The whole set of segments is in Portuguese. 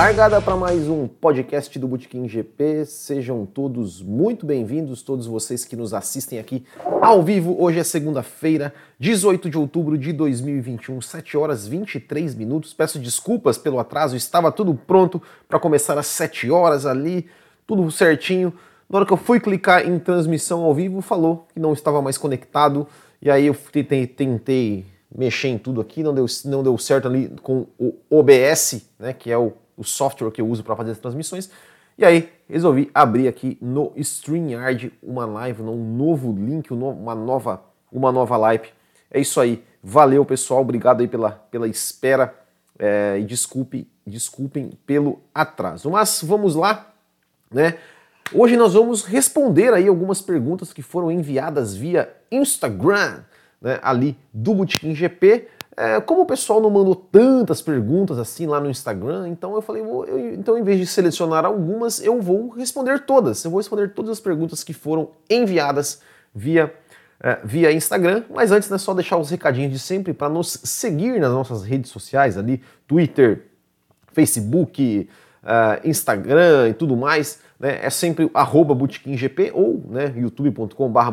Largada para mais um podcast do Botequim GP. Sejam todos muito bem-vindos, todos vocês que nos assistem aqui ao vivo. Hoje é segunda-feira, 18 de outubro de 2021, 7 horas 23 minutos. Peço desculpas pelo atraso, estava tudo pronto para começar às 7 horas ali, tudo certinho. Na hora que eu fui clicar em transmissão ao vivo, falou que não estava mais conectado. E aí eu tentei, tentei mexer em tudo aqui, não deu, não deu certo ali com o OBS, né, que é o o software que eu uso para fazer as transmissões. E aí, resolvi abrir aqui no StreamYard uma live, um novo link, uma nova, uma nova live. É isso aí. Valeu, pessoal. Obrigado aí pela, pela espera. É, e desculpe, desculpem pelo atraso. Mas vamos lá, né? Hoje nós vamos responder aí algumas perguntas que foram enviadas via Instagram, né, ali do Botequim GP. É, como o pessoal não mandou tantas perguntas assim lá no Instagram, então eu falei, vou, eu, então em vez de selecionar algumas, eu vou responder todas. Eu vou responder todas as perguntas que foram enviadas via, é, via Instagram. Mas antes, é né, só deixar os recadinhos de sempre para nos seguir nas nossas redes sociais ali, Twitter, Facebook, uh, Instagram e tudo mais né, é sempre arroba ou né, youtube.com.br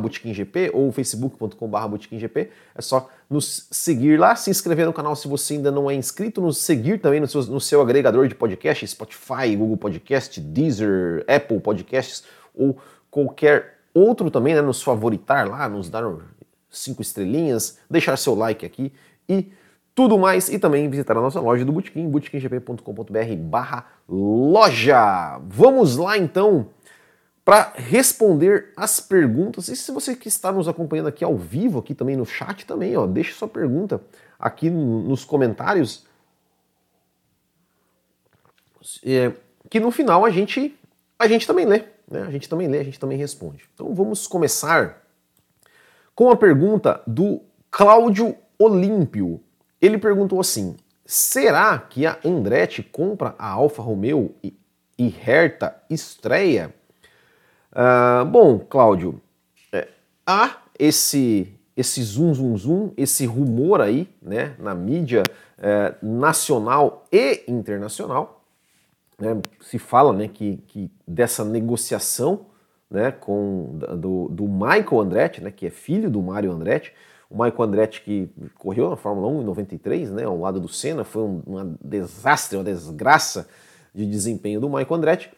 ou facebook.com.br botequimgp. É só nos seguir lá, se inscrever no canal se você ainda não é inscrito, nos seguir também no seu, no seu agregador de podcast, Spotify, Google Podcast, Deezer, Apple Podcasts ou qualquer outro também, né, nos favoritar lá, nos dar cinco estrelinhas, deixar seu like aqui e tudo mais. E também visitar a nossa loja do Botequim, botequimgp.com.br barra loja. Vamos lá então para responder as perguntas. E se você que está nos acompanhando aqui ao vivo, aqui também no chat também, ó, deixe sua pergunta aqui nos comentários. É, que no final a gente a gente também lê, né? A gente também lê, a gente também responde. Então vamos começar com a pergunta do Cláudio Olímpio. Ele perguntou assim: será que a Andretti compra a Alfa Romeo e, e Hertha estreia? Uh, bom, Cláudio, é, há esse esse zoom, zoom, zoom, esse rumor aí, né, na mídia é, nacional e internacional, né, se fala, né, que, que dessa negociação, né, com do, do Michael Andretti, né, que é filho do Mário Andretti, o Michael Andretti, que correu na Fórmula 1 em 93, né, ao lado do Senna, foi um, um desastre, uma desgraça de desempenho do Michael Andretti.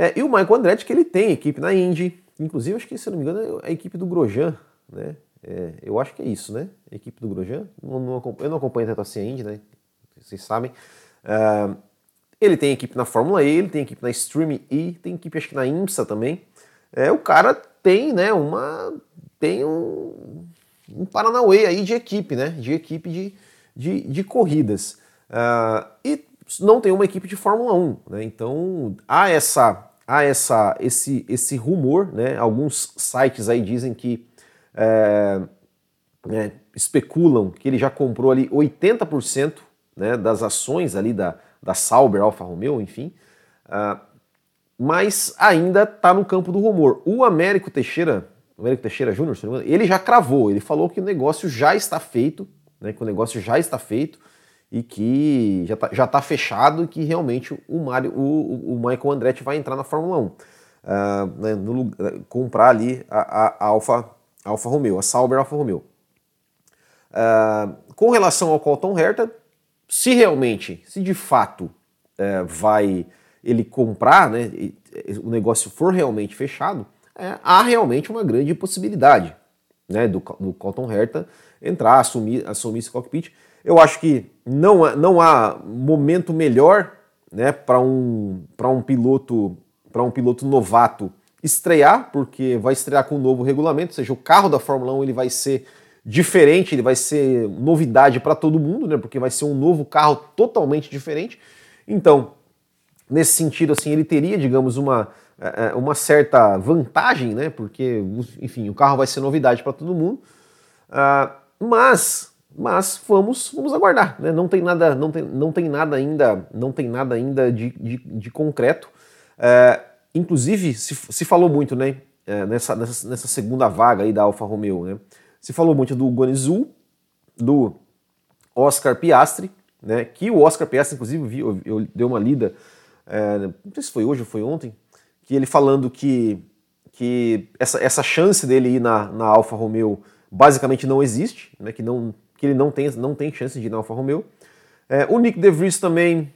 É, e o Michael Andretti, que ele tem equipe na Indy, inclusive, acho que, se não me engano, é a equipe do Grosjean, né? É, eu acho que é isso, né? A equipe do Grosjean. Não, não, eu não acompanho tanto assim a Indy, né? Vocês sabem. Uh, ele tem equipe na Fórmula E, ele tem equipe na Stream E, tem equipe acho que na IMSA também. É, o cara tem, né, uma tem um, um Paranauê aí de equipe, né? De equipe de, de, de corridas. Uh, e não tem uma equipe de Fórmula 1, né? Então há essa há essa esse esse rumor, né? Alguns sites aí dizem que é, né, especulam que ele já comprou ali 80% né, das ações ali da, da Sauber, Alfa Romeo, enfim. Uh, mas ainda está no campo do rumor. O Américo Teixeira Américo Teixeira Júnior, ele já cravou, ele falou que o negócio já está feito, né, que o negócio já está feito e que já está tá fechado e que realmente o, Mario, o, o Michael Andretti vai entrar na Fórmula 1. Uh, ah, né, no, comprar ali a, a, Alfa, Alfa Romeo, a Sauber Alfa Romeo. Uh, com relação ao Colton Herta, se realmente, se de fato uh, vai ele comprar, né, o negócio for realmente fechado, é, há realmente uma grande possibilidade né, do, do Colton Herta entrar, assumir, assumir esse cockpit. Eu acho que não, não há momento melhor né, para um, um piloto para um piloto novato estrear, porque vai estrear com um novo regulamento, ou seja, o carro da Fórmula 1 ele vai ser diferente, ele vai ser novidade para todo mundo, né, porque vai ser um novo carro totalmente diferente. Então, nesse sentido, assim, ele teria, digamos, uma, é, é, uma certa vantagem, né? Porque, enfim, o carro vai ser novidade para todo mundo. Uh, mas, mas vamos, vamos aguardar, né? Não tem nada, não tem, não tem nada ainda, não tem nada ainda de, de, de concreto. Uh, inclusive, se, se falou muito, né? Uh, nessa, nessa, nessa segunda vaga aí da Alfa Romeo, né? Se falou muito do Guanizu, do Oscar Piastri, né? Que o Oscar Piastri, inclusive, eu, eu, eu dei uma lida é, não sei se foi hoje ou foi ontem, que ele falando que, que essa, essa chance dele ir na, na Alfa Romeo basicamente não existe, né, que, não, que ele não tem, não tem chance de ir na Alfa Romeo. É, o Nick De Vries também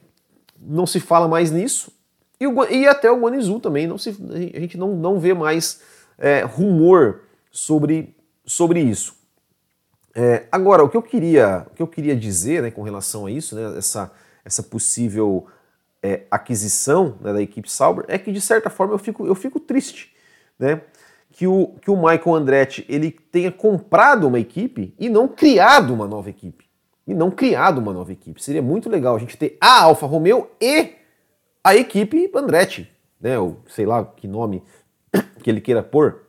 não se fala mais nisso. E, o, e até o Guanizu também, não se, a gente não, não vê mais é, rumor sobre, sobre isso. É, agora, o que eu queria, o que eu queria dizer né, com relação a isso, né, essa, essa possível é, aquisição né, da equipe Sauber, é que de certa forma eu fico, eu fico triste. Né? Que o, que o Michael Andretti ele tenha comprado uma equipe e não criado uma nova equipe. E não criado uma nova equipe. Seria muito legal a gente ter a Alfa Romeo e a equipe Andretti, né? Ou sei lá que nome que ele queira pôr.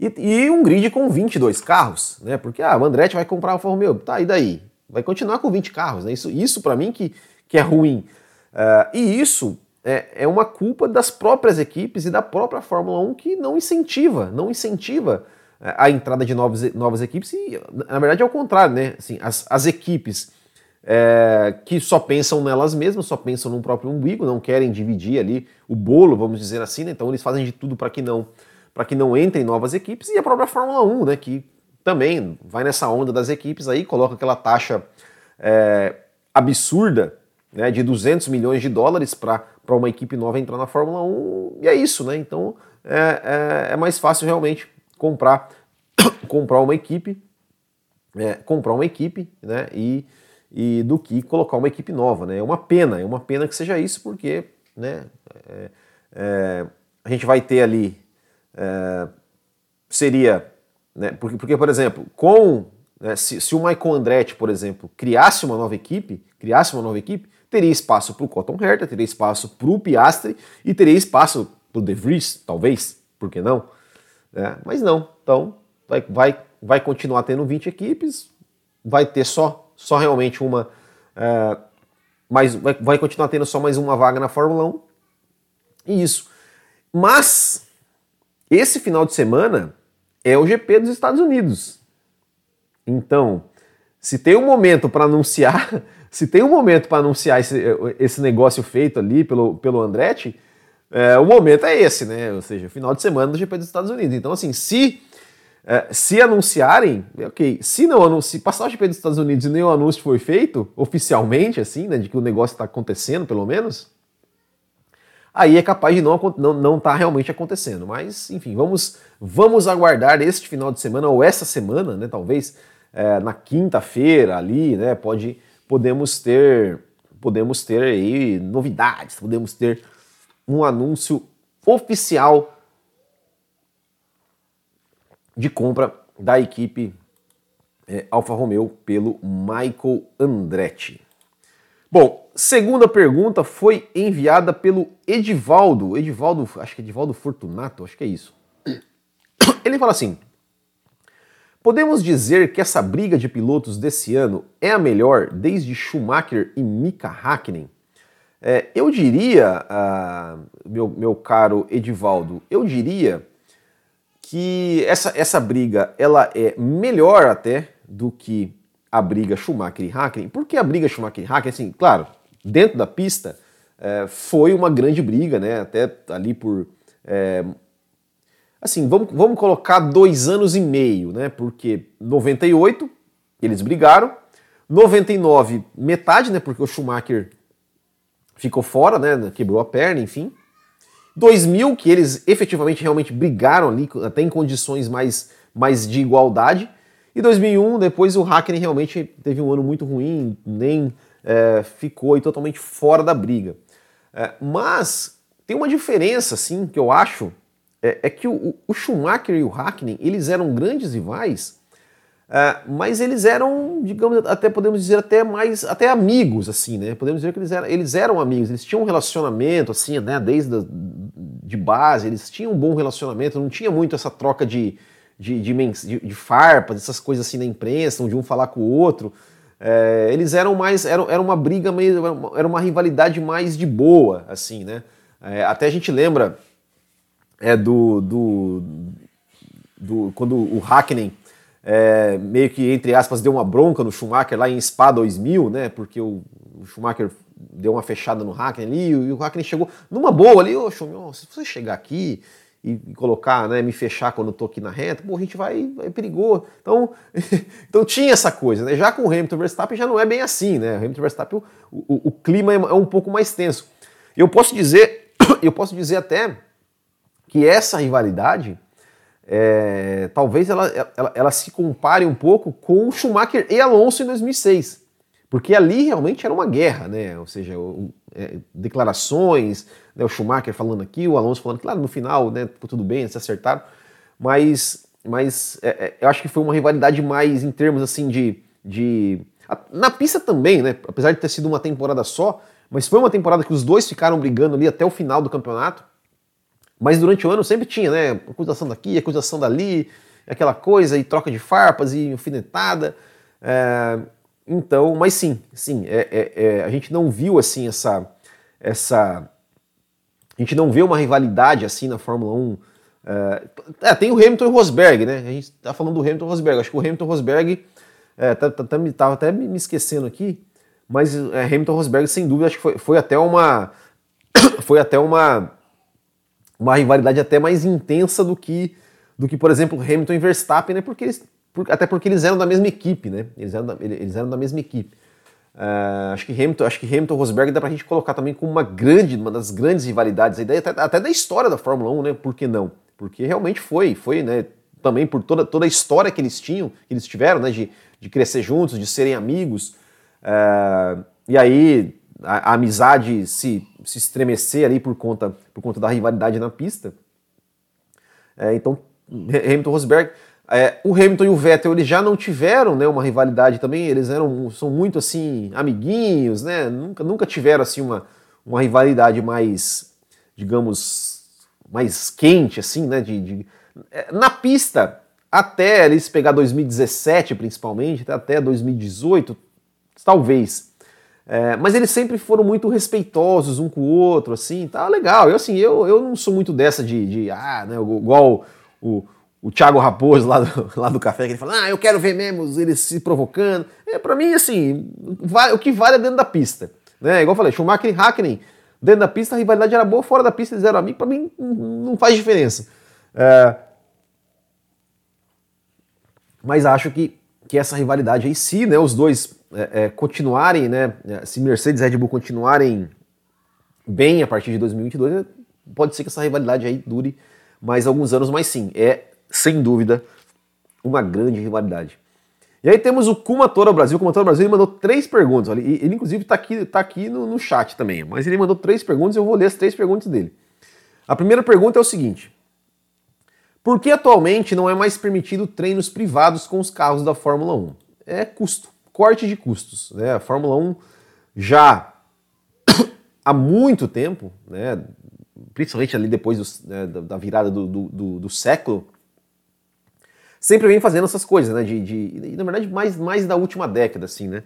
E, e, um grid com 22 carros, né? Porque ah, o Andretti vai comprar a Alfa Romeo, tá, e daí? Vai continuar com 20 carros, né? Isso, isso para mim que, que é ruim. Uh, e isso é, é uma culpa das próprias equipes e da própria Fórmula 1 que não incentiva, não incentiva é, a entrada de novas, novas equipes e, na verdade, é o contrário, né? Assim, as, as equipes é, que só pensam nelas mesmas, só pensam no próprio umbigo, não querem dividir ali o bolo, vamos dizer assim, né? Então eles fazem de tudo para que não para que não entrem novas equipes e a própria Fórmula 1, né? Que também vai nessa onda das equipes aí, coloca aquela taxa é, absurda né, de 200 milhões de dólares para uma equipe nova entrar na Fórmula 1, e é isso, né? Então é, é, é mais fácil realmente comprar, comprar uma equipe, é, comprar uma equipe, né? E, e do que colocar uma equipe nova, né? É uma pena, é uma pena que seja isso, porque né, é, é, a gente vai ter ali. É, seria. Né, porque, porque, por exemplo, com. Né, se, se o Michael Andretti, por exemplo, criasse uma nova equipe, criasse uma nova equipe, teria espaço para o Cotton Herta, teria espaço para o Piastri e teria espaço para o De Vries, talvez, por que não? É, mas não, então vai, vai, vai continuar tendo 20 equipes, vai ter só, só realmente uma. É, mais, vai, vai continuar tendo só mais uma vaga na Fórmula 1. E isso. Mas esse final de semana é o GP dos Estados Unidos. Então, se tem um momento para anunciar se tem um momento para anunciar esse, esse negócio feito ali pelo, pelo Andretti, é, o momento é esse, né? Ou seja, final de semana do GP dos Estados Unidos. Então, assim, se, é, se anunciarem, ok. Se não se passar o GP dos Estados Unidos e nenhum anúncio foi feito, oficialmente, assim, né? De que o negócio está acontecendo, pelo menos, aí é capaz de não estar não, não tá realmente acontecendo. Mas, enfim, vamos, vamos aguardar este final de semana, ou essa semana, né? Talvez é, na quinta-feira ali, né? Pode podemos ter podemos ter aí novidades, podemos ter um anúncio oficial de compra da equipe é, Alfa Romeo pelo Michael Andretti. Bom, segunda pergunta foi enviada pelo Edivaldo, Edivaldo, acho que é Edivaldo Fortunato, acho que é isso. Ele fala assim: Podemos dizer que essa briga de pilotos desse ano é a melhor desde Schumacher e Mika Hakkinen? É, eu diria, ah, meu, meu caro Edivaldo, eu diria que essa, essa briga ela é melhor até do que a briga Schumacher e Hakkinen. Por que a briga Schumacher e Hakkinen? Assim, claro, dentro da pista é, foi uma grande briga, né? Até ali por é, assim, vamos, vamos colocar dois anos e meio, né? Porque 98 eles brigaram, 99 metade, né? Porque o Schumacher ficou fora, né? Quebrou a perna, enfim. 2000 que eles efetivamente realmente brigaram ali, até em condições mais, mais de igualdade. E 2001 depois o Hackney realmente teve um ano muito ruim, nem é, ficou totalmente fora da briga. É, mas tem uma diferença, assim, que eu acho é, é que o, o, Schumacher e o Hackney, eles eram grandes rivais, é, mas eles eram, digamos, até podemos dizer até mais, até amigos, assim, né? Podemos dizer que eles eram, eles eram amigos, eles tinham um relacionamento, assim, né? Desde a, de base, eles tinham um bom relacionamento, não tinha muito essa troca de, de, de, de, de farpas, essas coisas assim na imprensa, de um falar com o outro. É, eles eram mais, era, era uma briga meio, era uma rivalidade mais de boa, assim, né? É, até a gente lembra é do, do, do quando o Hackney é, meio que, entre aspas, deu uma bronca no Schumacher lá em Spa 2000, né? Porque o, o Schumacher deu uma fechada no Hackney ali, e o Hackney chegou numa boa ali, ô, oh, se você chegar aqui e, colocar, né, me fechar quando eu tô aqui na reta, pô, a gente vai, é perigoso. Então, então tinha essa coisa, né? Já com o Hamilton Verstappen já não é bem assim, né? O Hamilton Verstappen, o, o, o clima é, é um pouco mais tenso. Eu posso dizer, eu posso dizer até que essa rivalidade é, talvez ela, ela, ela, se compare um pouco com o Schumacher e Alonso em 2006. Porque ali realmente era uma guerra, né? Ou seja, o, é, declarações, né? o Schumacher falando aqui, o Alonso falando, claro, no final, né, ficou tudo bem, se acertaram, mas, mas é, é, eu acho que foi uma rivalidade mais em termos assim de, de. Na pista também, né? Apesar de ter sido uma temporada só, mas foi uma temporada que os dois ficaram brigando ali até o final do campeonato. Mas durante o ano sempre tinha, né? Acusação daqui, acusação dali, aquela coisa, e troca de farpas e alfinetada. É, então, mas sim, sim, é, é, é, a gente não viu assim essa, essa. A gente não vê uma rivalidade assim na Fórmula 1. É, é, tem o Hamilton e o Rosberg, né? A gente tá falando do Hamilton e Rosberg. Acho que o Hamilton e Rosberg. É, tá, tá, tá, tava até me esquecendo aqui, mas Hamilton e Rosberg, sem dúvida, acho que foi, foi até uma. Foi até uma uma rivalidade até mais intensa do que, do que por exemplo, Hamilton e Verstappen, né? Porque eles, por, até porque eles eram da mesma equipe, né? Eles eram da, eles eram da mesma equipe. Uh, acho que Hamilton, acho que Hamilton Rosberg dá pra gente colocar também como uma grande, uma das grandes rivalidades, até, até da história da Fórmula 1, né? Por que não? Porque realmente foi, foi, né? Também por toda, toda a história que eles tinham, que eles tiveram, né? De, de crescer juntos, de serem amigos. Uh, e aí a, a, amizade se, se estremecer ali por conta, por conta da rivalidade na pista. É, então, Hamilton Rosberg. É, o Hamilton e o Vettel eles já não tiveram né, uma rivalidade também, eles eram são muito assim amiguinhos, né? Nunca, nunca tiveram assim uma, uma rivalidade mais, digamos, mais quente assim, né? De, de... É, na pista, até eles pegar 2017 principalmente, até 2018, talvez é, mas eles sempre foram muito respeitosos um com o outro, assim, tá legal. Eu, assim, eu, eu não sou muito dessa de, de ah, né, igual o, o Thiago Raposo lá do, lá do café, que ele fala, ah, eu quero ver mesmo eles se provocando. É, pra mim, assim, vai, o que vale é dentro da pista. Né? Igual eu falei, Schumacher e Hackney, dentro da pista a rivalidade era boa, fora da pista eles eram amigos, pra mim não faz diferença. É, mas acho que, que essa rivalidade aí, se né, os dois é, é, continuarem, né, se Mercedes e Red Bull continuarem bem a partir de 2022, pode ser que essa rivalidade aí dure mais alguns anos, mas sim, é sem dúvida uma grande rivalidade. E aí temos o Kumatora Brasil. O Kumatora Brasil ele mandou três perguntas. Ele, inclusive está aqui, tá aqui no, no chat também. Mas ele mandou três perguntas eu vou ler as três perguntas dele. A primeira pergunta é o seguinte: Por que atualmente não é mais permitido treinos privados com os carros da Fórmula 1? É custo corte de custos. Né? A Fórmula 1 já há muito tempo, né, principalmente ali depois do, né, da virada do, do, do, século, sempre vem fazendo essas coisas, né, de, de, na verdade mais, mais da última década, assim, né,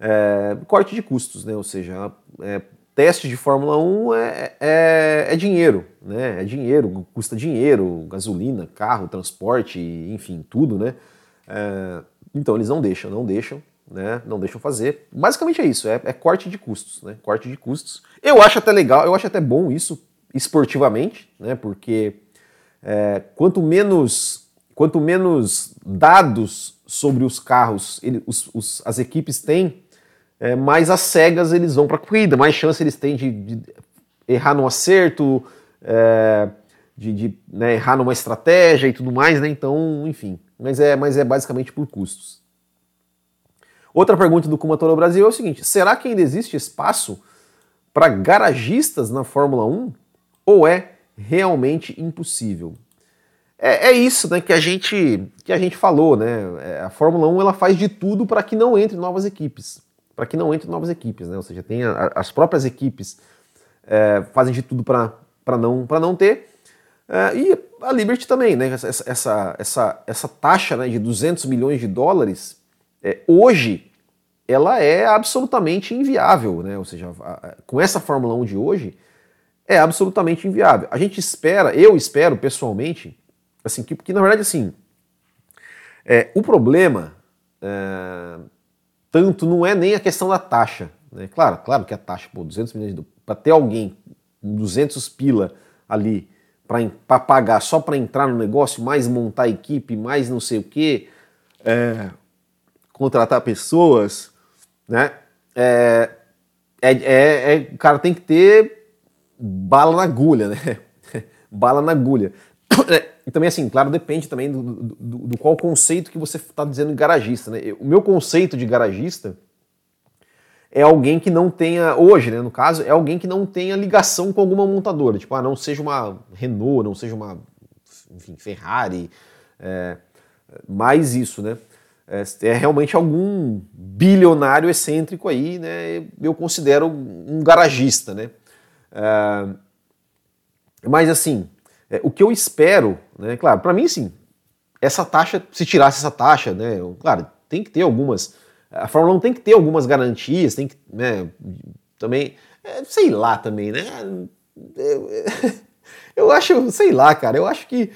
é, corte de custos, né, ou seja, é, teste de Fórmula 1 é, é, é, dinheiro, né, é dinheiro, custa dinheiro, gasolina, carro, transporte, enfim, tudo, né, é, então eles não deixam, não deixam, né? Não deixam fazer. Basicamente é isso, é, é, corte de custos, né? Corte de custos. Eu acho até legal, eu acho até bom isso esportivamente, né? Porque é, quanto menos quanto menos dados sobre os carros ele, os, os, as equipes têm, é, mais as cegas eles vão para a corrida, mais chance eles têm de, de errar no acerto, é, de, de né, errar numa estratégia e tudo mais, né? Então, enfim. Mas é, mas é basicamente por custos. Outra pergunta do Kumatoro Brasil é o seguinte: será que ainda existe espaço para garagistas na Fórmula 1? Ou é realmente impossível? É, é, isso né, que, a gente, que a gente falou, né? É, a Fórmula 1 ela faz de tudo para que não entre novas equipes. Para que não entre novas equipes, né? Ou seja, tem a, as próprias equipes é, fazem de tudo para não, não ter. É, e a Liberty também, né? Essa, essa, essa, essa taxa né, de 200 milhões de dólares é, hoje ela é absolutamente inviável, né? Ou seja, a, com essa Fórmula 1 de hoje é absolutamente inviável. A gente espera, eu espero pessoalmente, assim, que, que na verdade assim, é, o problema é, tanto não é nem a questão da taxa, Né? Claro, claro que a taxa, pô, 200 milhões de para ter alguém com 200 pila ali para pagar só para entrar no negócio, mais montar equipe, mais não sei o que, é, contratar pessoas, né? É, é, é, é, o cara tem que ter bala na agulha, né? bala na agulha. E também, assim, claro, depende também do, do, do, qual conceito que você está dizendo garagista, né? O meu conceito de garagista é alguém que não tenha, hoje, né, no caso, é alguém que não tenha ligação com alguma montadora. Tipo, ah, não seja uma Renault, não seja uma, enfim, Ferrari, é, mais isso, né? É, é, realmente algum bilionário excêntrico aí, né? Eu considero um garagista, né? É, mas assim, é, o que eu espero, né? Claro, para mim, sim, essa taxa, se tirasse essa taxa, né? Claro, tem que ter algumas a Fórmula 1 tem que ter algumas garantias, tem que, né, também, é, sei lá também, né? Eu, eu, acho, sei lá, cara, eu acho que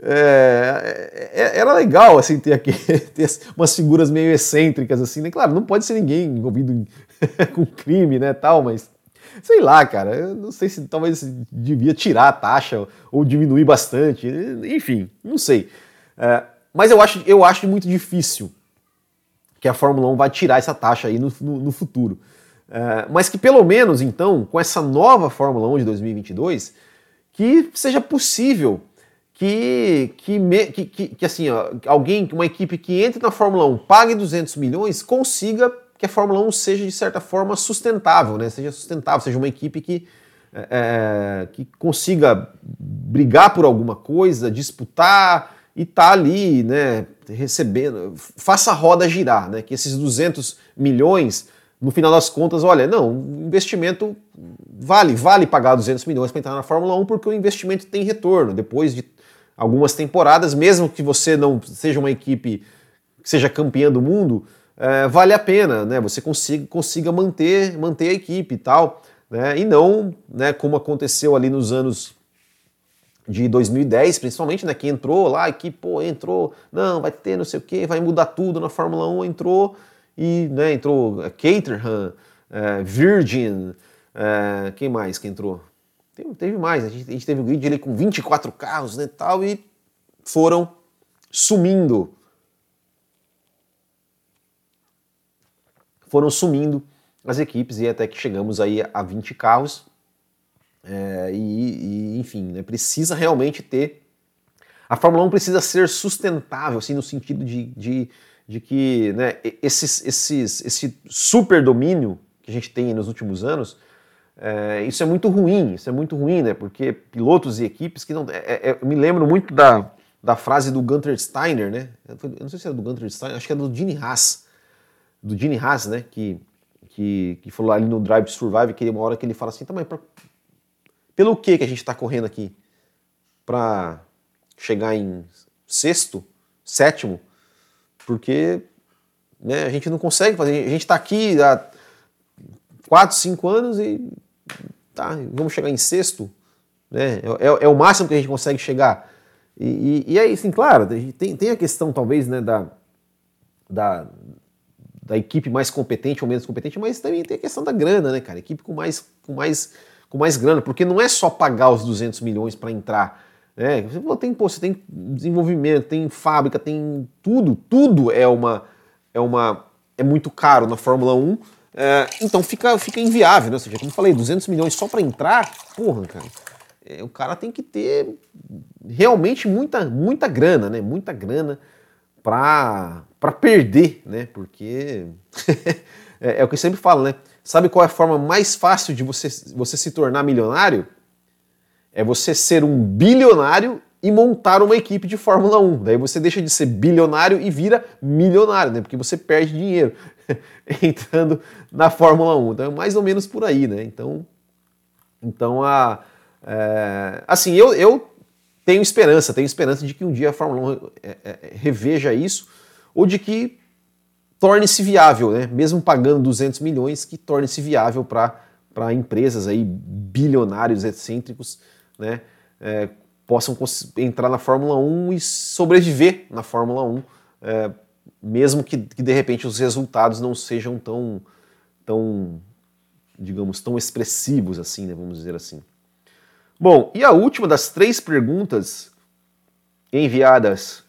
é, é, era legal, assim, ter aqui ter umas figuras meio excêntricas, assim, né? Claro, não pode ser ninguém envolvido com crime, né, tal, mas sei lá, cara, eu não sei se talvez devia tirar a taxa ou diminuir bastante, enfim, não sei. É, mas eu acho, eu acho muito difícil que a Fórmula 1 vai tirar essa taxa aí no, no, no futuro. É, mas que pelo menos, então, com essa nova Fórmula 1 de 2022, que seja possível que, que, que, que, que assim, ó, alguém, uma equipe que entre na Fórmula 1, pague 200 milhões, consiga que a Fórmula 1 seja, de certa forma, sustentável, né? seja sustentável, seja uma equipe que, é, é que consiga brigar por alguma coisa, disputar e tá ali, né, recebendo, faça a roda girar, né, que esses 200 milhões, no final das contas, olha, não, investimento vale, vale pagar 200 milhões para entrar na Fórmula 1 porque o investimento tem retorno, depois de algumas temporadas, mesmo que você não seja uma equipe que seja campeã do mundo, é, vale a pena, né, você consiga, consiga manter, manter a equipe e tal, né, e não, né, como aconteceu ali nos anos de 2010, principalmente, né, que entrou lá que, pô, entrou, não, vai ter não sei o que, vai mudar tudo na Fórmula 1, entrou e, né, entrou Caterham, é, Virgin, é, quem mais que entrou? Teve, teve mais, a gente, a gente, teve o grid ali com 24 carros, né, tal, e foram sumindo. Foram sumindo as equipes e até que chegamos aí a 20 carros, é, e, e, enfim, né, precisa realmente ter. A Fórmula 1 precisa ser sustentável, assim, no sentido de, de, de que né, esses, esses, esse super domínio que a gente tem nos últimos anos, é, isso é muito ruim, isso é muito ruim, né? Porque pilotos e equipes que não. É, é, eu me lembro muito da, da frase do Gunter Steiner, né? Eu não sei se era do Gunter Steiner, acho que era do Gene Haas. Do Gene Haas, né? Que, que, que falou ali no Drive to Survive, que uma hora que ele fala assim, tá, mas pelo que que a gente está correndo aqui? Para chegar em sexto, sétimo? Porque né, a gente não consegue fazer. A gente está aqui há quatro, cinco anos e tá, vamos chegar em sexto. Né? É, é, é o máximo que a gente consegue chegar. E, e, e aí, sim, claro, tem, tem a questão talvez né, da, da, da equipe mais competente ou menos competente, mas também tem a questão da grana, né, cara? Equipe com mais, com mais com mais grana, porque não é só pagar os 200 milhões para entrar. Né? Você, tem, pô, você tem desenvolvimento, tem fábrica, tem tudo, tudo é uma é uma é muito caro na Fórmula 1. É, então fica, fica inviável, né? Ou seja, como eu falei, 200 milhões só para entrar, porra, cara. É, o cara tem que ter realmente muita, muita grana, né? Muita grana para perder, né? Porque é, é, o que eu sempre falo, né? Sabe qual é a forma mais fácil de você, você se tornar milionário? É você ser um bilionário e montar uma equipe de Fórmula 1. Daí você deixa de ser bilionário e vira milionário, né? Porque você perde dinheiro entrando na Fórmula 1. Então é mais ou menos por aí, né? Então, então a, é, assim, eu, eu tenho esperança, tenho esperança de que um dia a Fórmula 1 é, é, reveja isso, ou de que torne-se viável, né? mesmo pagando 200 milhões, que torne-se viável para empresas aí, bilionários excêntricos, né? É, possam entrar na Fórmula 1 e sobreviver na Fórmula 1, é, mesmo que, que, de repente os resultados não sejam tão, tão, digamos, tão expressivos assim, né, vamos dizer assim. Bom, e a última das três perguntas enviadas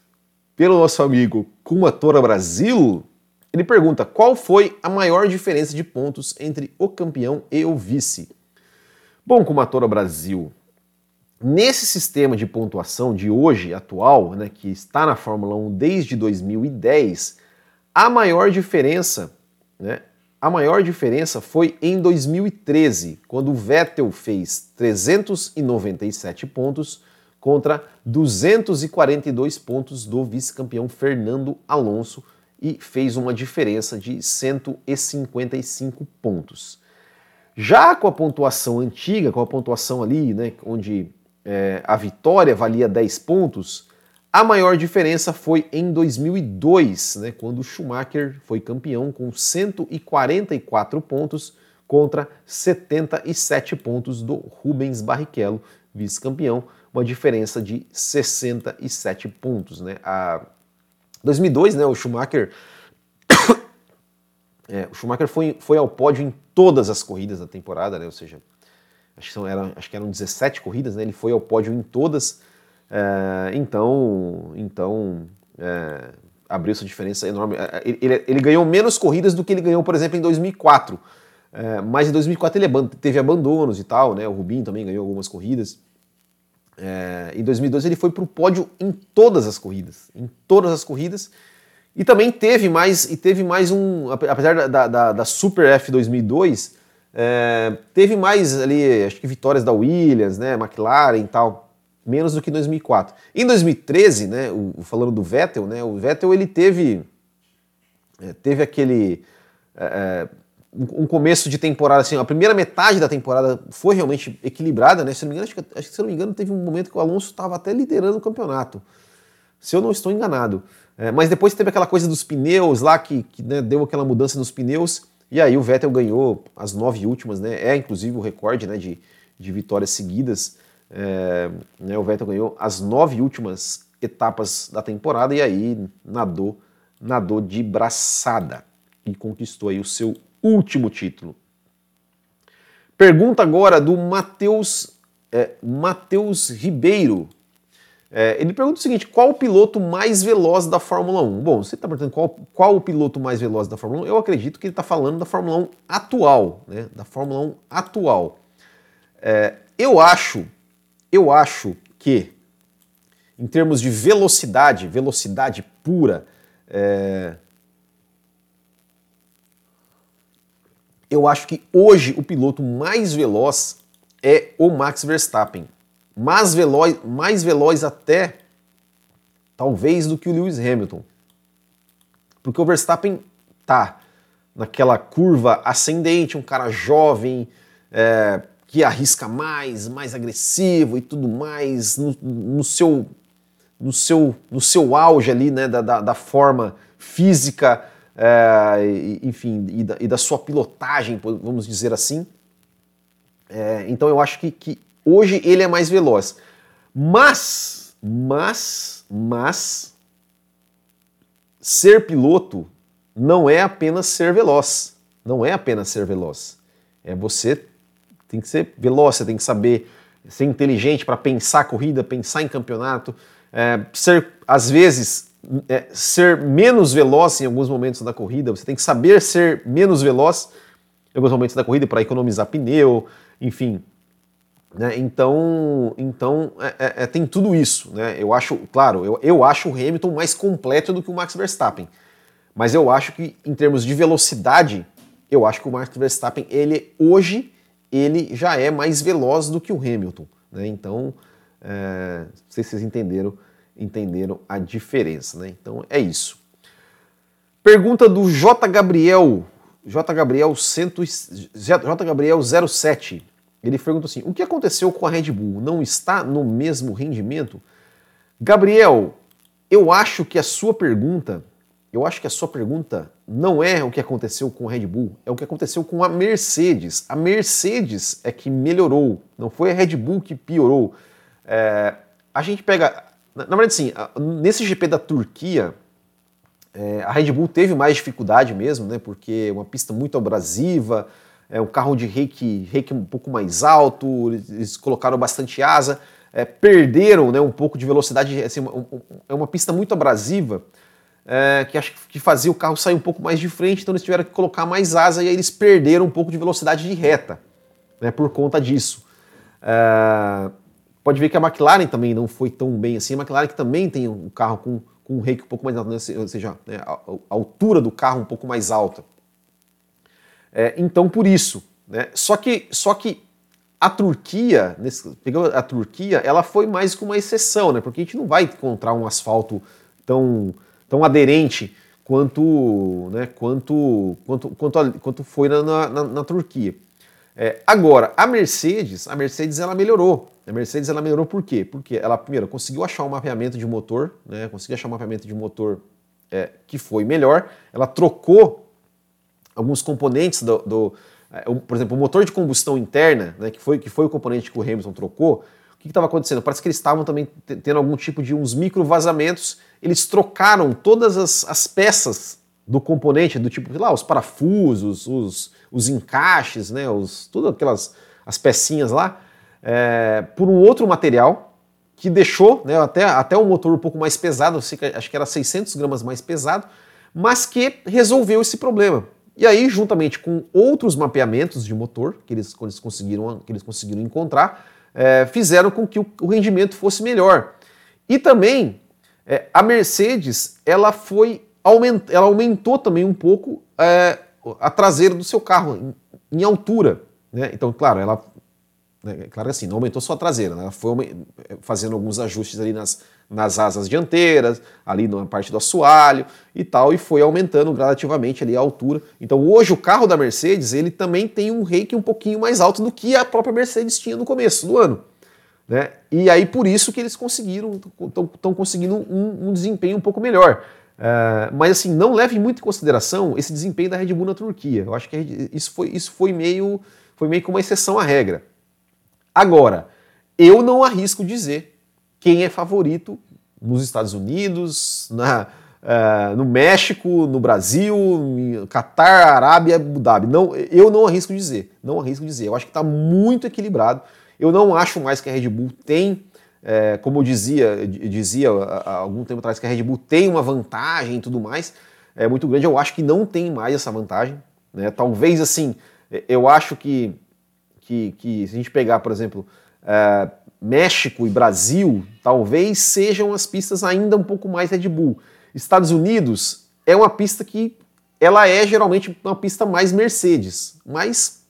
pelo nosso amigo Kumatora Brasil, ele pergunta qual foi a maior diferença de pontos entre o campeão e o vice. Bom, Kumatora Brasil, nesse sistema de pontuação de hoje, atual, né, que está na Fórmula 1 desde 2010, a maior diferença, né, a maior diferença foi em 2013, quando o Vettel fez 397 pontos contra 242 pontos do vice-campeão Fernando Alonso e fez uma diferença de 155 pontos. Já com a pontuação antiga, com a pontuação ali, né, onde é, a vitória valia 10 pontos, a maior diferença foi em 2002, né, quando Schumacher foi campeão com 144 pontos contra 77 pontos do Rubens Barrichello, vice-campeão, uma diferença de 67 pontos. Né? A 2002, né, o Schumacher é, o Schumacher foi, foi ao pódio em todas as corridas da temporada, né? ou seja, acho que, são, acho que eram 17 corridas, né? ele foi ao pódio em todas, é, então, então é, abriu essa diferença enorme. É, ele, ele, ele, ganhou menos corridas do que ele ganhou, por exemplo, em 2004, é, mas em 2004 ele teve abandonos e tal, né? o Rubinho também ganhou algumas corridas. É, em 2002 ele foi para o pódio em todas as corridas, em todas as corridas, e também teve mais, e teve mais um, apesar da, da, da Super F 2002, é, teve mais ali, acho que vitórias da Williams, né, McLaren e tal, menos do que em 2004. Em 2013, né, o, falando do Vettel, né, o Vettel ele teve, é, teve aquele é, é um começo de temporada, assim, a primeira metade da temporada foi realmente equilibrada, né? Se não me engano, acho que, acho que se não me engano, teve um momento que o Alonso estava até liderando o campeonato. Se eu não estou enganado. É, mas depois teve aquela coisa dos pneus lá, que, que né, deu aquela mudança nos pneus, e aí o Vettel ganhou as nove últimas, né? É inclusive o recorde né, de, de vitórias seguidas. É, né, o Vettel ganhou as nove últimas etapas da temporada e aí nadou, nadou de braçada e conquistou aí o seu último título. Pergunta agora do Matheus é, Matheus Ribeiro. É, ele pergunta o seguinte: qual o piloto mais veloz da Fórmula 1? Bom, você está perguntando qual, qual o piloto mais veloz da Fórmula 1? Eu acredito que ele está falando da Fórmula 1 atual, né? Da Fórmula 1 atual. É, eu acho, eu acho que em termos de velocidade, velocidade pura, é, eu acho que hoje o piloto mais veloz é o Max Verstappen. Mais veloz, mais veloz até, talvez, do que o Lewis Hamilton. Porque o Verstappen tá naquela curva ascendente, um cara jovem, é, que arrisca mais, mais agressivo e tudo mais, no, no, seu, no, seu, no seu auge ali, né, da, da, da forma física é, enfim, e da, e da, sua pilotagem, vamos dizer assim. É, então eu acho que, que hoje ele é mais veloz. Mas, mas, mas, ser piloto não é apenas ser veloz. Não é apenas ser veloz. É você tem que ser veloz, você tem que saber ser inteligente para pensar a corrida, pensar em campeonato, é, ser às vezes é, ser menos veloz em alguns momentos da corrida, você tem que saber ser menos veloz em alguns momentos da corrida para economizar pneu, enfim. Né? Então, então é, é, é, tem tudo isso. Né? Eu acho, claro, eu, eu acho o Hamilton mais completo do que o Max Verstappen. Mas eu acho que em termos de velocidade, eu acho que o Max Verstappen, ele hoje, ele já é mais veloz do que o Hamilton. Né? Então, é, não sei se vocês entenderam entenderam a diferença, né? Então é isso. Pergunta do J. Gabriel, J. Gabriel, cento, J. Gabriel 07. Ele pergunta assim: o que aconteceu com a Red Bull? Não está no mesmo rendimento? Gabriel, eu acho que a sua pergunta, eu acho que a sua pergunta não é o que aconteceu com a Red Bull, é o que aconteceu com a Mercedes. A Mercedes é que melhorou, não foi a Red Bull que piorou. É, a gente pega na, na verdade, sim, nesse GP da Turquia, é, a Red Bull teve mais dificuldade mesmo, né? Porque é uma pista muito abrasiva, é, um carro de reiki, reiki um pouco mais alto, eles colocaram bastante asa, é, perderam né, um pouco de velocidade, assim, um, um, é uma pista muito abrasiva, é, que acho que fazia o carro sair um pouco mais de frente, então eles tiveram que colocar mais asa e aí eles perderam um pouco de velocidade de reta, né, por conta disso. É, pode ver que a McLaren também não foi tão bem assim, a McLaren que também tem um carro com, com um reiki um pouco mais alto, né, ou seja, né, a, a, altura do carro um pouco mais alta. É, então por isso, né, só que, só que a Turquia, nesse, a Turquia, ela foi mais que uma exceção, né, porque a gente não vai encontrar um asfalto tão tão aderente quanto, né, quanto, quanto, quanto, quanto foi na, na, na Turquia. É, agora, a Mercedes, a Mercedes ela melhorou. A Mercedes ela melhorou por quê? Porque ela, primeiro, conseguiu achar um mapeamento de motor, né, conseguiu achar um mapeamento de motor é, que foi melhor. Ela trocou alguns componentes do, do é, por exemplo, o motor de combustão interna, né, que, foi, que foi o componente que o Hamilton trocou, que estava acontecendo? Parece que eles estavam também tendo algum tipo de uns micro vazamentos. Eles trocaram todas as, as peças do componente, do tipo, lá, os parafusos, os, os encaixes, né, os, todas aquelas as pecinhas lá, é, por um outro material que deixou né, até, até o motor um pouco mais pesado, acho que era 600 gramas mais pesado, mas que resolveu esse problema. E aí, juntamente com outros mapeamentos de motor que eles, que eles, conseguiram, que eles conseguiram encontrar, é, fizeram com que o, o, rendimento fosse melhor. E também é, a Mercedes ela foi aument, ela aumentou também um pouco é, a traseira do seu carro em, altura. Né? Então, claro, ela né, claro assim, não aumentou só a traseira, né? ela foi fazendo alguns ajustes ali nas, nas asas dianteiras, ali na parte do assoalho e tal, e foi aumentando gradativamente ali a altura. Então hoje o carro da Mercedes ele também tem um rake um pouquinho mais alto do que a própria Mercedes tinha no começo do ano. Né? E aí por isso que eles conseguiram, estão conseguindo um, um, desempenho um pouco melhor. Uh, mas assim, não leve muito em consideração esse desempenho da Red Bull na Turquia. Eu acho que isso foi, isso foi meio foi meio que uma exceção à regra. Agora, eu não arrisco dizer quem é favorito nos Estados Unidos, na, uh, no México, no Brasil, Catar, Arábia, Abu Dhabi. Não, eu não arrisco dizer, não arrisco dizer. Eu acho que está muito equilibrado. Eu não acho mais que a Red Bull tem, é, como eu dizia, dizia há algum tempo atrás, que a Red Bull tem uma vantagem e tudo mais, é muito grande. Eu acho que não tem mais essa vantagem. Né? Talvez assim, eu acho que, que, que se a gente pegar, por exemplo, é, México e Brasil talvez sejam as pistas ainda um pouco mais Red Bull. Estados Unidos é uma pista que ela é geralmente uma pista mais Mercedes, mas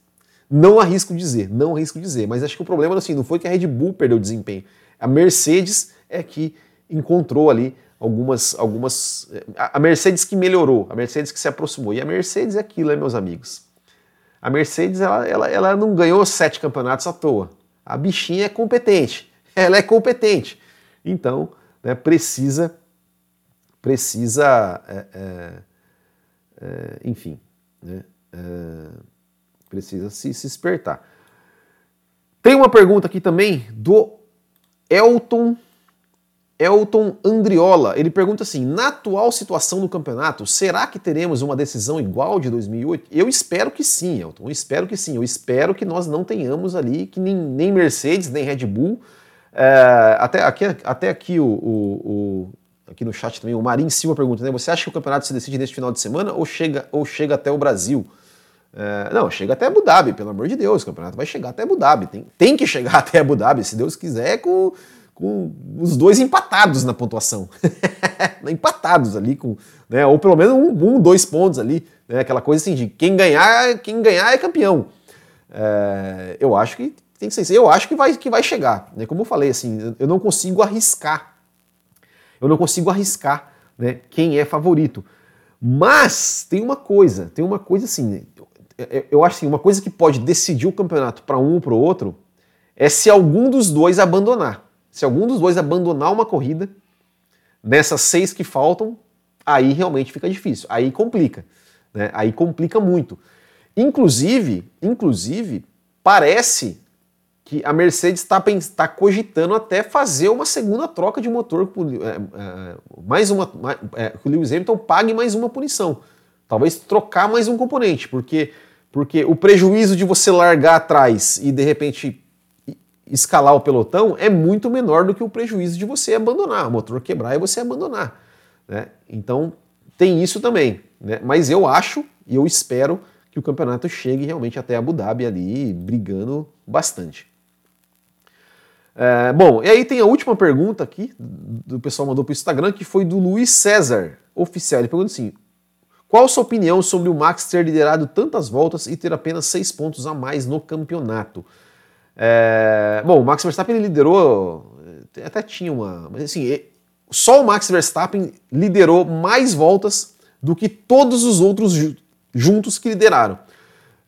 não arrisco dizer, não arrisco dizer. Mas acho que o problema assim, não foi que a Red Bull perdeu desempenho, a Mercedes é que encontrou ali algumas, algumas, a Mercedes que melhorou, a Mercedes que se aproximou. E a Mercedes é aquilo, né, meus amigos. A Mercedes ela, ela, ela não ganhou sete campeonatos à toa. A bichinha é competente, ela é competente. Então, né, precisa, precisa, é, é, é, enfim, né, é, precisa se, se espertar. Tem uma pergunta aqui também do Elton Elton Andriola, ele pergunta assim: na atual situação do campeonato, será que teremos uma decisão igual de 2008? Eu espero que sim, Elton. Eu espero que sim. Eu espero que nós não tenhamos ali que nem, nem Mercedes nem Red Bull. É, até aqui, até aqui o, o, o, aqui no chat também o Marim Silva pergunta: né, você acha que o campeonato se decide neste final de semana ou chega ou chega até o Brasil? É, não, chega até Abu Dhabi, pelo amor de Deus. O campeonato vai chegar até Abu Dhabi. Tem, tem que chegar até Abu Dhabi, se Deus quiser, com com os dois empatados na pontuação. empatados ali, com, né, ou pelo menos um, um dois pontos ali. Né, aquela coisa assim de quem ganhar, quem ganhar é campeão. É, eu acho que tem que ser Eu acho que vai, que vai chegar. Né, como eu falei, assim, eu não consigo arriscar. Eu não consigo arriscar né, quem é favorito. Mas tem uma coisa, tem uma coisa assim. Eu, eu acho assim, uma coisa que pode decidir o campeonato para um ou para o outro é se algum dos dois abandonar. Se algum dos dois abandonar uma corrida, nessas seis que faltam, aí realmente fica difícil. Aí complica. Né? Aí complica muito. Inclusive, inclusive, parece que a Mercedes está tá cogitando até fazer uma segunda troca de motor, é, é, mais uma, é, que o Lewis Hamilton pague mais uma punição. Talvez trocar mais um componente, porque Porque o prejuízo de você largar atrás e de repente escalar o pelotão é muito menor do que o prejuízo de você abandonar, o motor quebrar e você abandonar. Né? Então tem isso também. Né? Mas eu acho e eu espero que o campeonato chegue realmente até Abu Dhabi ali, brigando bastante. É, bom, e aí tem a última pergunta aqui, do pessoal mandou para o Instagram, que foi do Luiz César, oficial. Ele pergunta assim: qual sua opinião sobre o Max ter liderado tantas voltas e ter apenas seis pontos a mais no campeonato? É, bom, o Max Verstappen liderou, até tinha uma, mas assim, só o Max Verstappen liderou mais voltas do que todos os outros juntos que lideraram.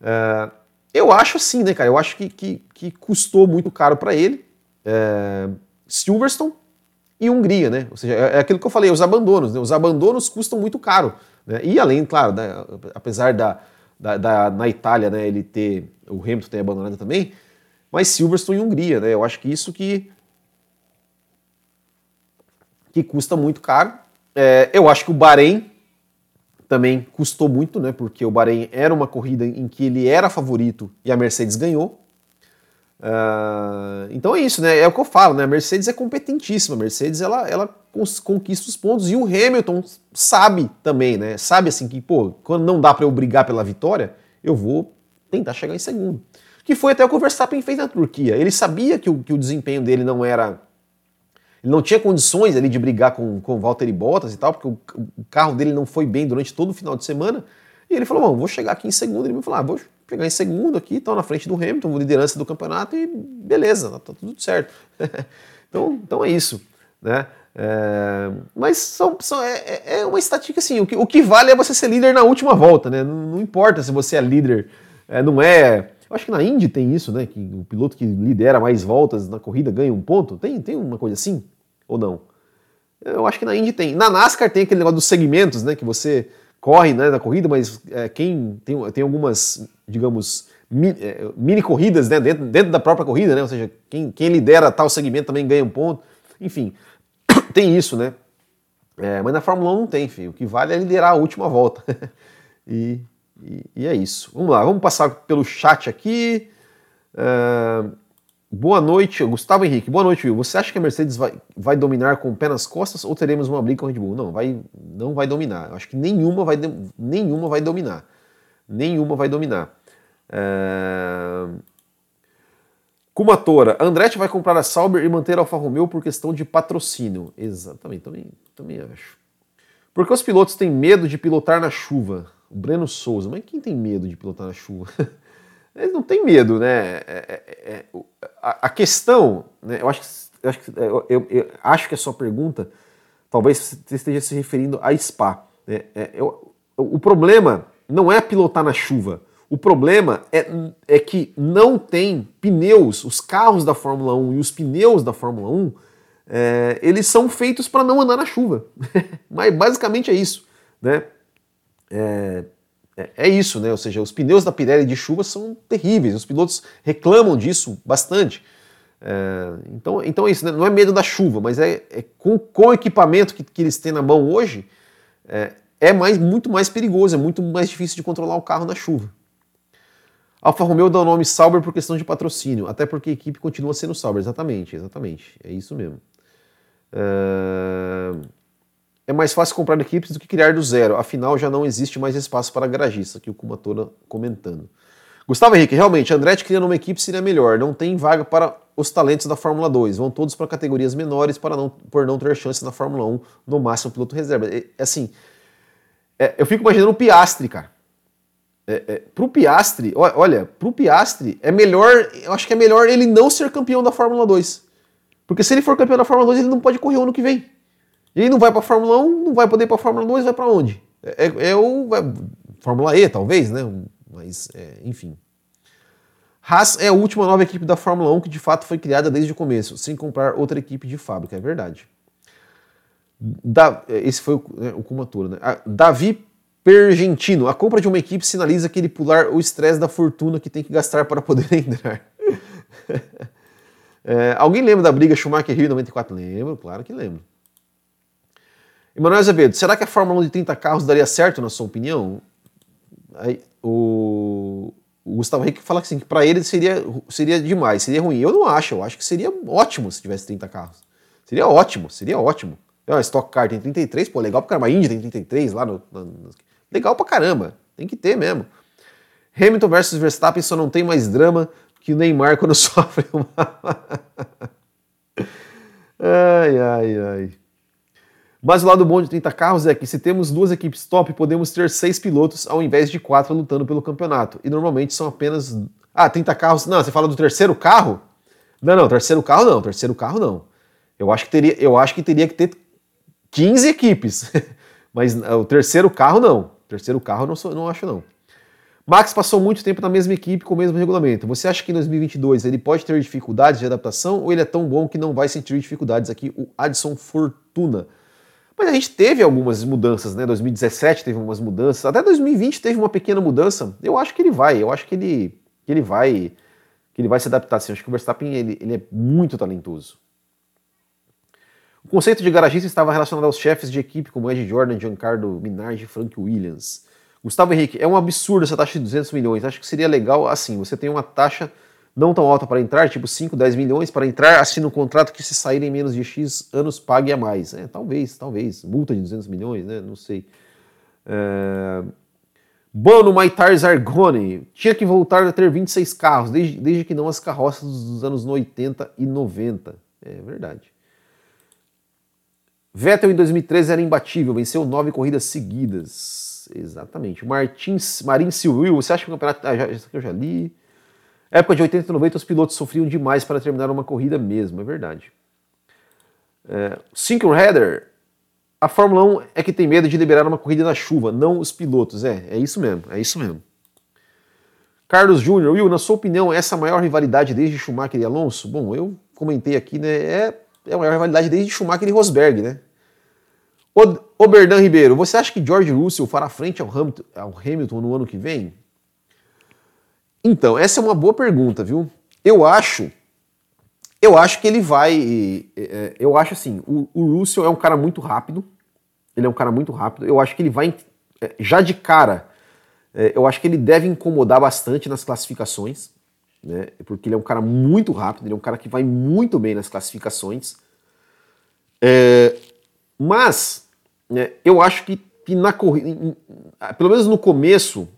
É, eu acho assim, né, cara? Eu acho que, que, que custou muito caro para ele. É, Silverstone e Hungria, né? Ou seja, é, é aquilo que eu falei, os abandonos. Né? Os abandonos custam muito caro. Né? E além, claro, né, apesar da, da, da, na Itália né, ele ter, o Hamilton ter abandonado também, mas Silverstone e Hungria, né? Eu acho que isso que, que custa muito caro. É, eu acho que o Bahrein também custou muito, né? Porque o Bahrein era uma corrida em que ele era favorito e a Mercedes ganhou. Uh, então é isso, né? É o que eu falo, né? A Mercedes é competentíssima. A Mercedes ela, ela conquista os pontos e o Hamilton sabe também, né? Sabe assim que, pô, quando não dá para eu brigar pela vitória, eu vou tentar chegar em segundo. Que foi até o que o Verstappen fez na Turquia. Ele sabia que o, que o desempenho dele não era. Ele não tinha condições ali de brigar com, com o Valtteri Bottas e tal, porque o, o carro dele não foi bem durante todo o final de semana. E ele falou: Bom, vou chegar aqui em segundo. Ele me falou: ah, vou pegar em segundo aqui, estou na frente do Hamilton, liderança do campeonato e beleza, tá, tá tudo certo. então, então é isso, né? É, mas são, são, é, é, uma estatística assim, o que, o que vale é você ser líder na última volta, né? Não, não importa se você é líder, é, não é... Eu acho que na Indy tem isso, né? Que o piloto que lidera mais voltas na corrida ganha um ponto. Tem, tem uma coisa assim? Ou não? Eu acho que na Indy tem. Na NASCAR tem aquele negócio dos segmentos, né? Que você corre né, na corrida, mas é, quem tem, tem algumas, digamos, é, mini corridas né, dentro, dentro da própria corrida, né? Ou seja, quem, quem lidera tal segmento também ganha um ponto. Enfim, tem isso, né? É, mas na Fórmula 1 não tem, filho. O que vale é liderar a última volta. e, e, e, é isso. Vamos lá, vamos passar pelo chat aqui. Uh, Boa noite, Gustavo Henrique. Boa noite, Will. Você acha que a Mercedes vai, vai dominar com o pé nas costas ou teremos uma briga com a Red Bull? Não, vai, não vai dominar. Acho que nenhuma vai, nenhuma vai dominar. Nenhuma vai dominar. É... Kumatora, Andretti vai comprar a Sauber e manter a Alfa Romeo por questão de patrocínio. Exatamente, também, também acho. Porque os pilotos têm medo de pilotar na chuva. O Breno Souza, mas quem tem medo de pilotar na chuva? Eles não têm medo, né? É, é, é, a, a, questão, né, eu, acho que, eu, acho que, eu, eu, eu, acho que a sua pergunta talvez você esteja se referindo a Spa. Né? É, o problema não é pilotar na chuva. O problema é, é que não tem pneus, os carros da Fórmula 1 e os pneus da Fórmula 1, é, eles são feitos para não andar na chuva. Mas basicamente é isso. Né? É, é, é, isso, né? Ou seja, os pneus da Pirelli de chuva são terríveis, os pilotos reclamam disso bastante. É, então, então é isso, né? não é medo da chuva, mas é, é com, com, o equipamento que, que, eles têm na mão hoje, é, é mais, muito mais perigoso, é muito mais difícil de controlar o carro na chuva. Alfa Romeo dá o nome Sauber por questão de patrocínio, até porque a equipe continua sendo Sauber, exatamente, exatamente, é isso mesmo. É é mais fácil comprar equipes do que criar do zero, afinal já não existe mais espaço para garagista, que o Kumatora comentando. Gustavo Henrique, realmente, Andretti criando uma equipe seria melhor, não tem vaga para os talentos da Fórmula 2, vão todos para categorias menores para não, por não ter chance na Fórmula 1, no máximo piloto reserva. É, assim, é, eu fico imaginando o Piastri, cara. É, é, pro Piastri, olha, pro Piastri é melhor, eu acho que é melhor ele não ser campeão da Fórmula 2. Porque se ele for campeão da Fórmula 2, ele não pode correr o ano que vem. E aí não vai para a Fórmula 1, não vai poder ir para Fórmula 2, vai para onde? É, é, é o vai, Fórmula E, talvez, né? Mas, é, enfim. Haas é a última nova equipe da Fórmula 1 que de fato foi criada desde o começo, sem comprar outra equipe de fábrica, é verdade. Da, esse foi o, né, o Kumatura, né? A, Davi Pergentino, a compra de uma equipe sinaliza que ele pular o estresse da fortuna que tem que gastar para poder entrar. é, alguém lembra da briga Schumacher-Rio 94? Lembro, claro que lembro. Emanuel Azevedo, será que a Fórmula 1 de 30 carros daria certo, na sua opinião? aí, o, o Gustavo Henrique fala assim, que para ele seria, seria demais, seria ruim. Eu não acho, eu acho que seria ótimo se tivesse 30 carros. Seria ótimo, seria ótimo. É, Stock Car tem 33, pô, legal pra caramba. A Indy tem 33 lá no, no, Legal pra caramba, tem que ter mesmo. Hamilton versus Verstappen só não tem mais drama que o Neymar quando sofre uma. ai, ai, ai. Mas o lado bom de 30 carros é que se temos duas equipes top, podemos ter seis pilotos ao invés de quatro lutando pelo campeonato. E normalmente são apenas. Ah, 30 carros. Não, você fala do terceiro carro? Não, não, terceiro carro não, terceiro carro não. Eu acho que teria, eu acho que, teria que ter 15 equipes. Mas o terceiro carro não. Terceiro carro não, sou, não acho não. Max passou muito tempo na mesma equipe com o mesmo regulamento. Você acha que em 2022 ele pode ter dificuldades de adaptação ou ele é tão bom que não vai sentir dificuldades aqui? O Adson Fortuna. Mas a gente teve algumas mudanças, né? 2017 teve algumas mudanças, até 2020 teve uma pequena mudança. Eu acho que ele vai, eu acho que ele, que ele vai, que ele vai se adaptar. Assim. Acho que o Verstappen ele, ele é muito talentoso. O conceito de garagista estava relacionado aos chefes de equipe como Ed Jordan, Giancarlo Minardi e Frank Williams. Gustavo Henrique, é um absurdo essa taxa de 200 milhões. Acho que seria legal assim, você tem uma taxa não tão alta para entrar, tipo 5, 10 milhões para entrar, assina um contrato que se sair em menos de X anos pague a mais. É, talvez, talvez. Multa de 200 milhões, né? Não sei. É... Bono Maitar Zargoni tinha que voltar a ter 26 carros, desde, desde que não as carroças dos anos 80 e 90. É verdade. Vettel em 2013 era imbatível, venceu nove corridas seguidas. Exatamente. Martins, Marin Silvio, você acha que o campeonato. Ah, já, eu já li. Época de 80 e 90, os pilotos sofriam demais para terminar uma corrida mesmo, é verdade. É, Synchro Header, a Fórmula 1 é que tem medo de liberar uma corrida na chuva, não os pilotos. É, é isso mesmo, é isso mesmo. Carlos Júnior, Will, na sua opinião, essa é a maior rivalidade desde Schumacher e Alonso? Bom, eu comentei aqui, né? É, é a maior rivalidade desde Schumacher e Rosberg, né? O Berdan Ribeiro, você acha que George Russell fará frente ao Hamilton, ao Hamilton no ano que vem? Então, essa é uma boa pergunta, viu? Eu acho, eu acho que ele vai, é, eu acho assim, o, o Russell é um cara muito rápido, ele é um cara muito rápido, eu acho que ele vai, é, já de cara, é, eu acho que ele deve incomodar bastante nas classificações, né? Porque ele é um cara muito rápido, ele é um cara que vai muito bem nas classificações. É, mas né, eu acho que, que na corrida, pelo menos no começo,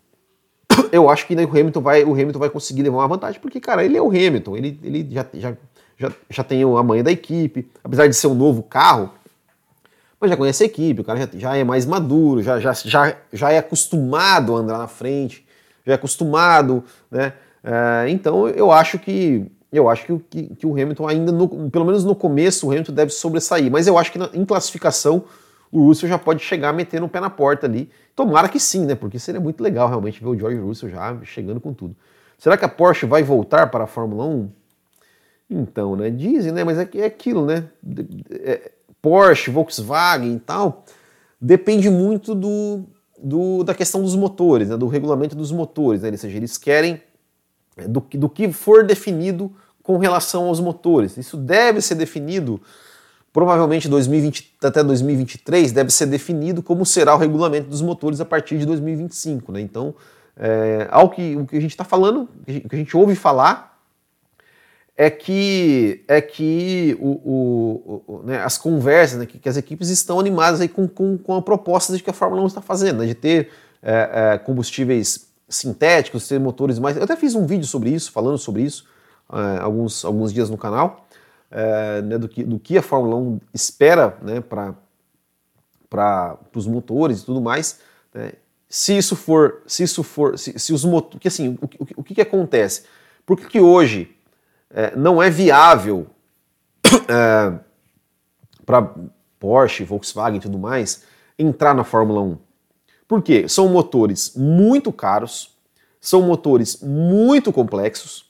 eu acho que o Hamilton vai, o Hamilton vai conseguir levar uma vantagem, porque, cara, ele é o Hamilton, ele, ele já, já, já, já tem a manha da equipe, apesar de ser um novo carro, mas já conhece a equipe, o cara já, já é mais maduro, já, já, já, já é acostumado a andar na frente, já é acostumado, né? É, então eu acho que eu acho que, que, que o Hamilton ainda, no, pelo menos no começo, o Hamilton deve sobressair, mas eu acho que na, em classificação o Russell já pode chegar metendo o pé na porta ali. Tomara que sim, né? Porque seria muito legal realmente ver o George Russell já chegando com tudo. Será que a Porsche vai voltar para a Fórmula 1? Então, né? Dizem, né? Mas é, é aquilo, né? É, Porsche, Volkswagen e tal, depende muito do, do, da questão dos motores, né? do regulamento dos motores. Né? Ou seja, eles querem é, do, do que for definido com relação aos motores. Isso deve ser definido Provavelmente 2020 até 2023 deve ser definido como será o regulamento dos motores a partir de 2025. Né? Então, é, ao que, o que a gente está falando, o que a gente ouve falar, é que, é que o, o, o né, as conversas, né, que, que, as equipes estão animadas aí com, com, com a proposta de que a Fórmula 1 está fazendo, né, de ter é, é, combustíveis sintéticos, ter motores mais. Eu até fiz um vídeo sobre isso, falando sobre isso, é, alguns, alguns dias no canal é, né, do, que, do que a Fórmula 1 espera né, para os motores e tudo mais. Né, se isso for, se isso for, se, se os motores, que assim, o, o, o que, que acontece? Por que, que hoje é, não é viável é, para Porsche, Volkswagen e tudo mais entrar na Fórmula 1? Por quê? São motores muito caros, são motores muito complexos,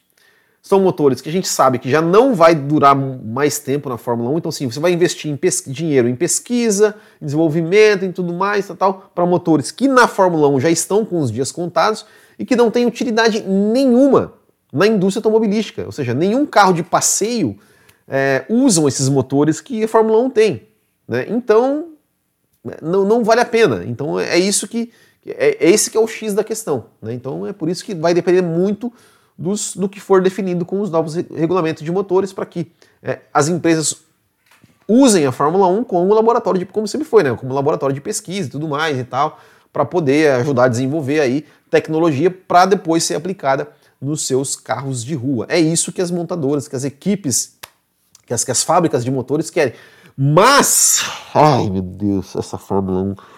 são motores que a gente sabe que já não vai durar mais tempo na Fórmula 1, então assim, você vai investir em dinheiro em pesquisa, em desenvolvimento, em tudo mais, tal, tal para motores que na Fórmula 1 já estão com os dias contados e que não têm utilidade nenhuma na indústria automobilística, ou seja, nenhum carro de passeio é, usam esses motores que a Fórmula 1 tem. Né? Então, não, não vale a pena. Então é isso que, É, é esse que é o X da questão. Né? Então é por isso que vai depender muito dos, do que for definido com os novos regulamentos de motores para que é, as empresas usem a Fórmula 1 como laboratório de, como sempre foi, né? Como laboratório de pesquisa e tudo mais e tal, para poder ajudar a desenvolver aí tecnologia para depois ser aplicada nos seus carros de rua. É isso que as montadoras, que as equipes, que as, que as fábricas de motores querem. Mas, ai meu Deus, essa Fórmula 1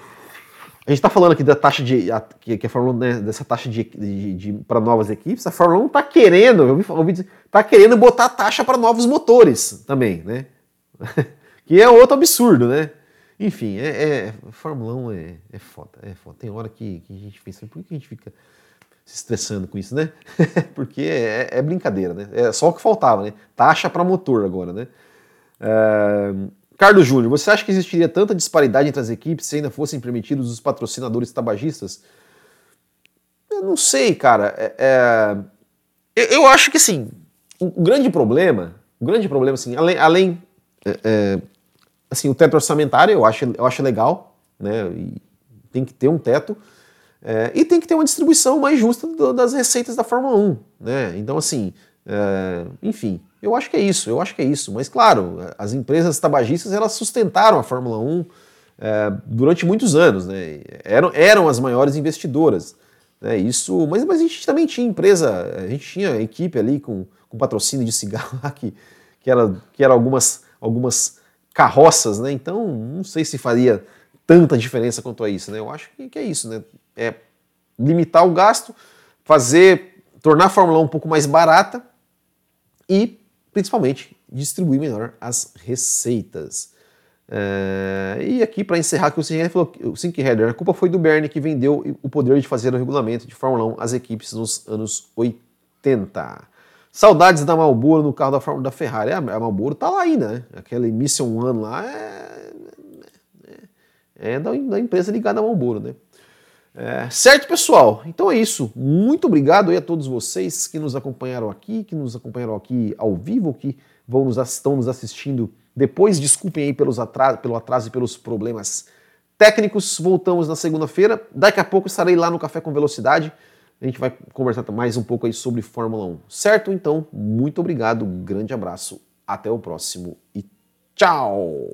a gente está falando aqui da taxa de. A, que, que a Fórmula 1, né, dessa taxa de, de, de para novas equipes, a Fórmula 1 está querendo, eu ouvi, dizer, tá querendo botar taxa para novos motores também, né? que é outro absurdo, né? Enfim, é, é Fórmula 1 é, é foda, é foda. Tem hora que, que a gente pensa, por que a gente fica se estressando com isso, né? Porque é, é, brincadeira, né? É só o que faltava, né? Taxa para motor agora, né? É, Carlos Júnior, você acha que existiria tanta disparidade entre as equipes se ainda fossem permitidos os patrocinadores tabagistas? Eu não sei, cara. É, é, eu acho que assim, o grande problema, o grande problema, assim, além, além é, é, assim, o teto orçamentário eu acho, eu acho legal, né? E tem que ter um teto. É, e tem que ter uma distribuição mais justa do, das receitas da Fórmula 1. Né? Então, assim, é, enfim, eu acho que é isso, eu acho que é isso. Mas claro, as empresas tabagistas elas sustentaram a Fórmula 1 é, durante muitos anos, né? Eram, eram as maiores investidoras. Né? Isso, mas, mas a gente também tinha empresa, a gente tinha equipe ali com, com patrocínio de cigarro lá que, que era, que era algumas, algumas carroças, né? Então não sei se faria tanta diferença quanto a isso, né? Eu acho que, que é isso, né? É limitar o gasto, fazer, tornar a Fórmula 1 um pouco mais barata e principalmente distribuir melhor as receitas. É, e aqui, para encerrar, que o Sink falou, o Sink Header, a culpa foi do Bernie que vendeu o poder de fazer o regulamento de Fórmula 1 às equipes nos anos 80. Saudades da Marlboro no carro da, Fórmula, da Ferrari. A Marlboro tá lá ainda, né? Aquela Mission One lá é, é, é da, da, empresa ligada à Marlboro, né? É, certo, pessoal? Então é isso. Muito obrigado aí a todos vocês que nos acompanharam aqui, que nos acompanharam aqui ao vivo, que vão nos, estão nos assistindo depois. Desculpem aí pelos atraso, pelo atraso e pelos problemas técnicos. Voltamos na segunda-feira. Daqui a pouco estarei lá no Café com Velocidade. A gente vai conversar mais um pouco aí sobre Fórmula 1. Certo? Então, muito obrigado, grande abraço, até o próximo e tchau!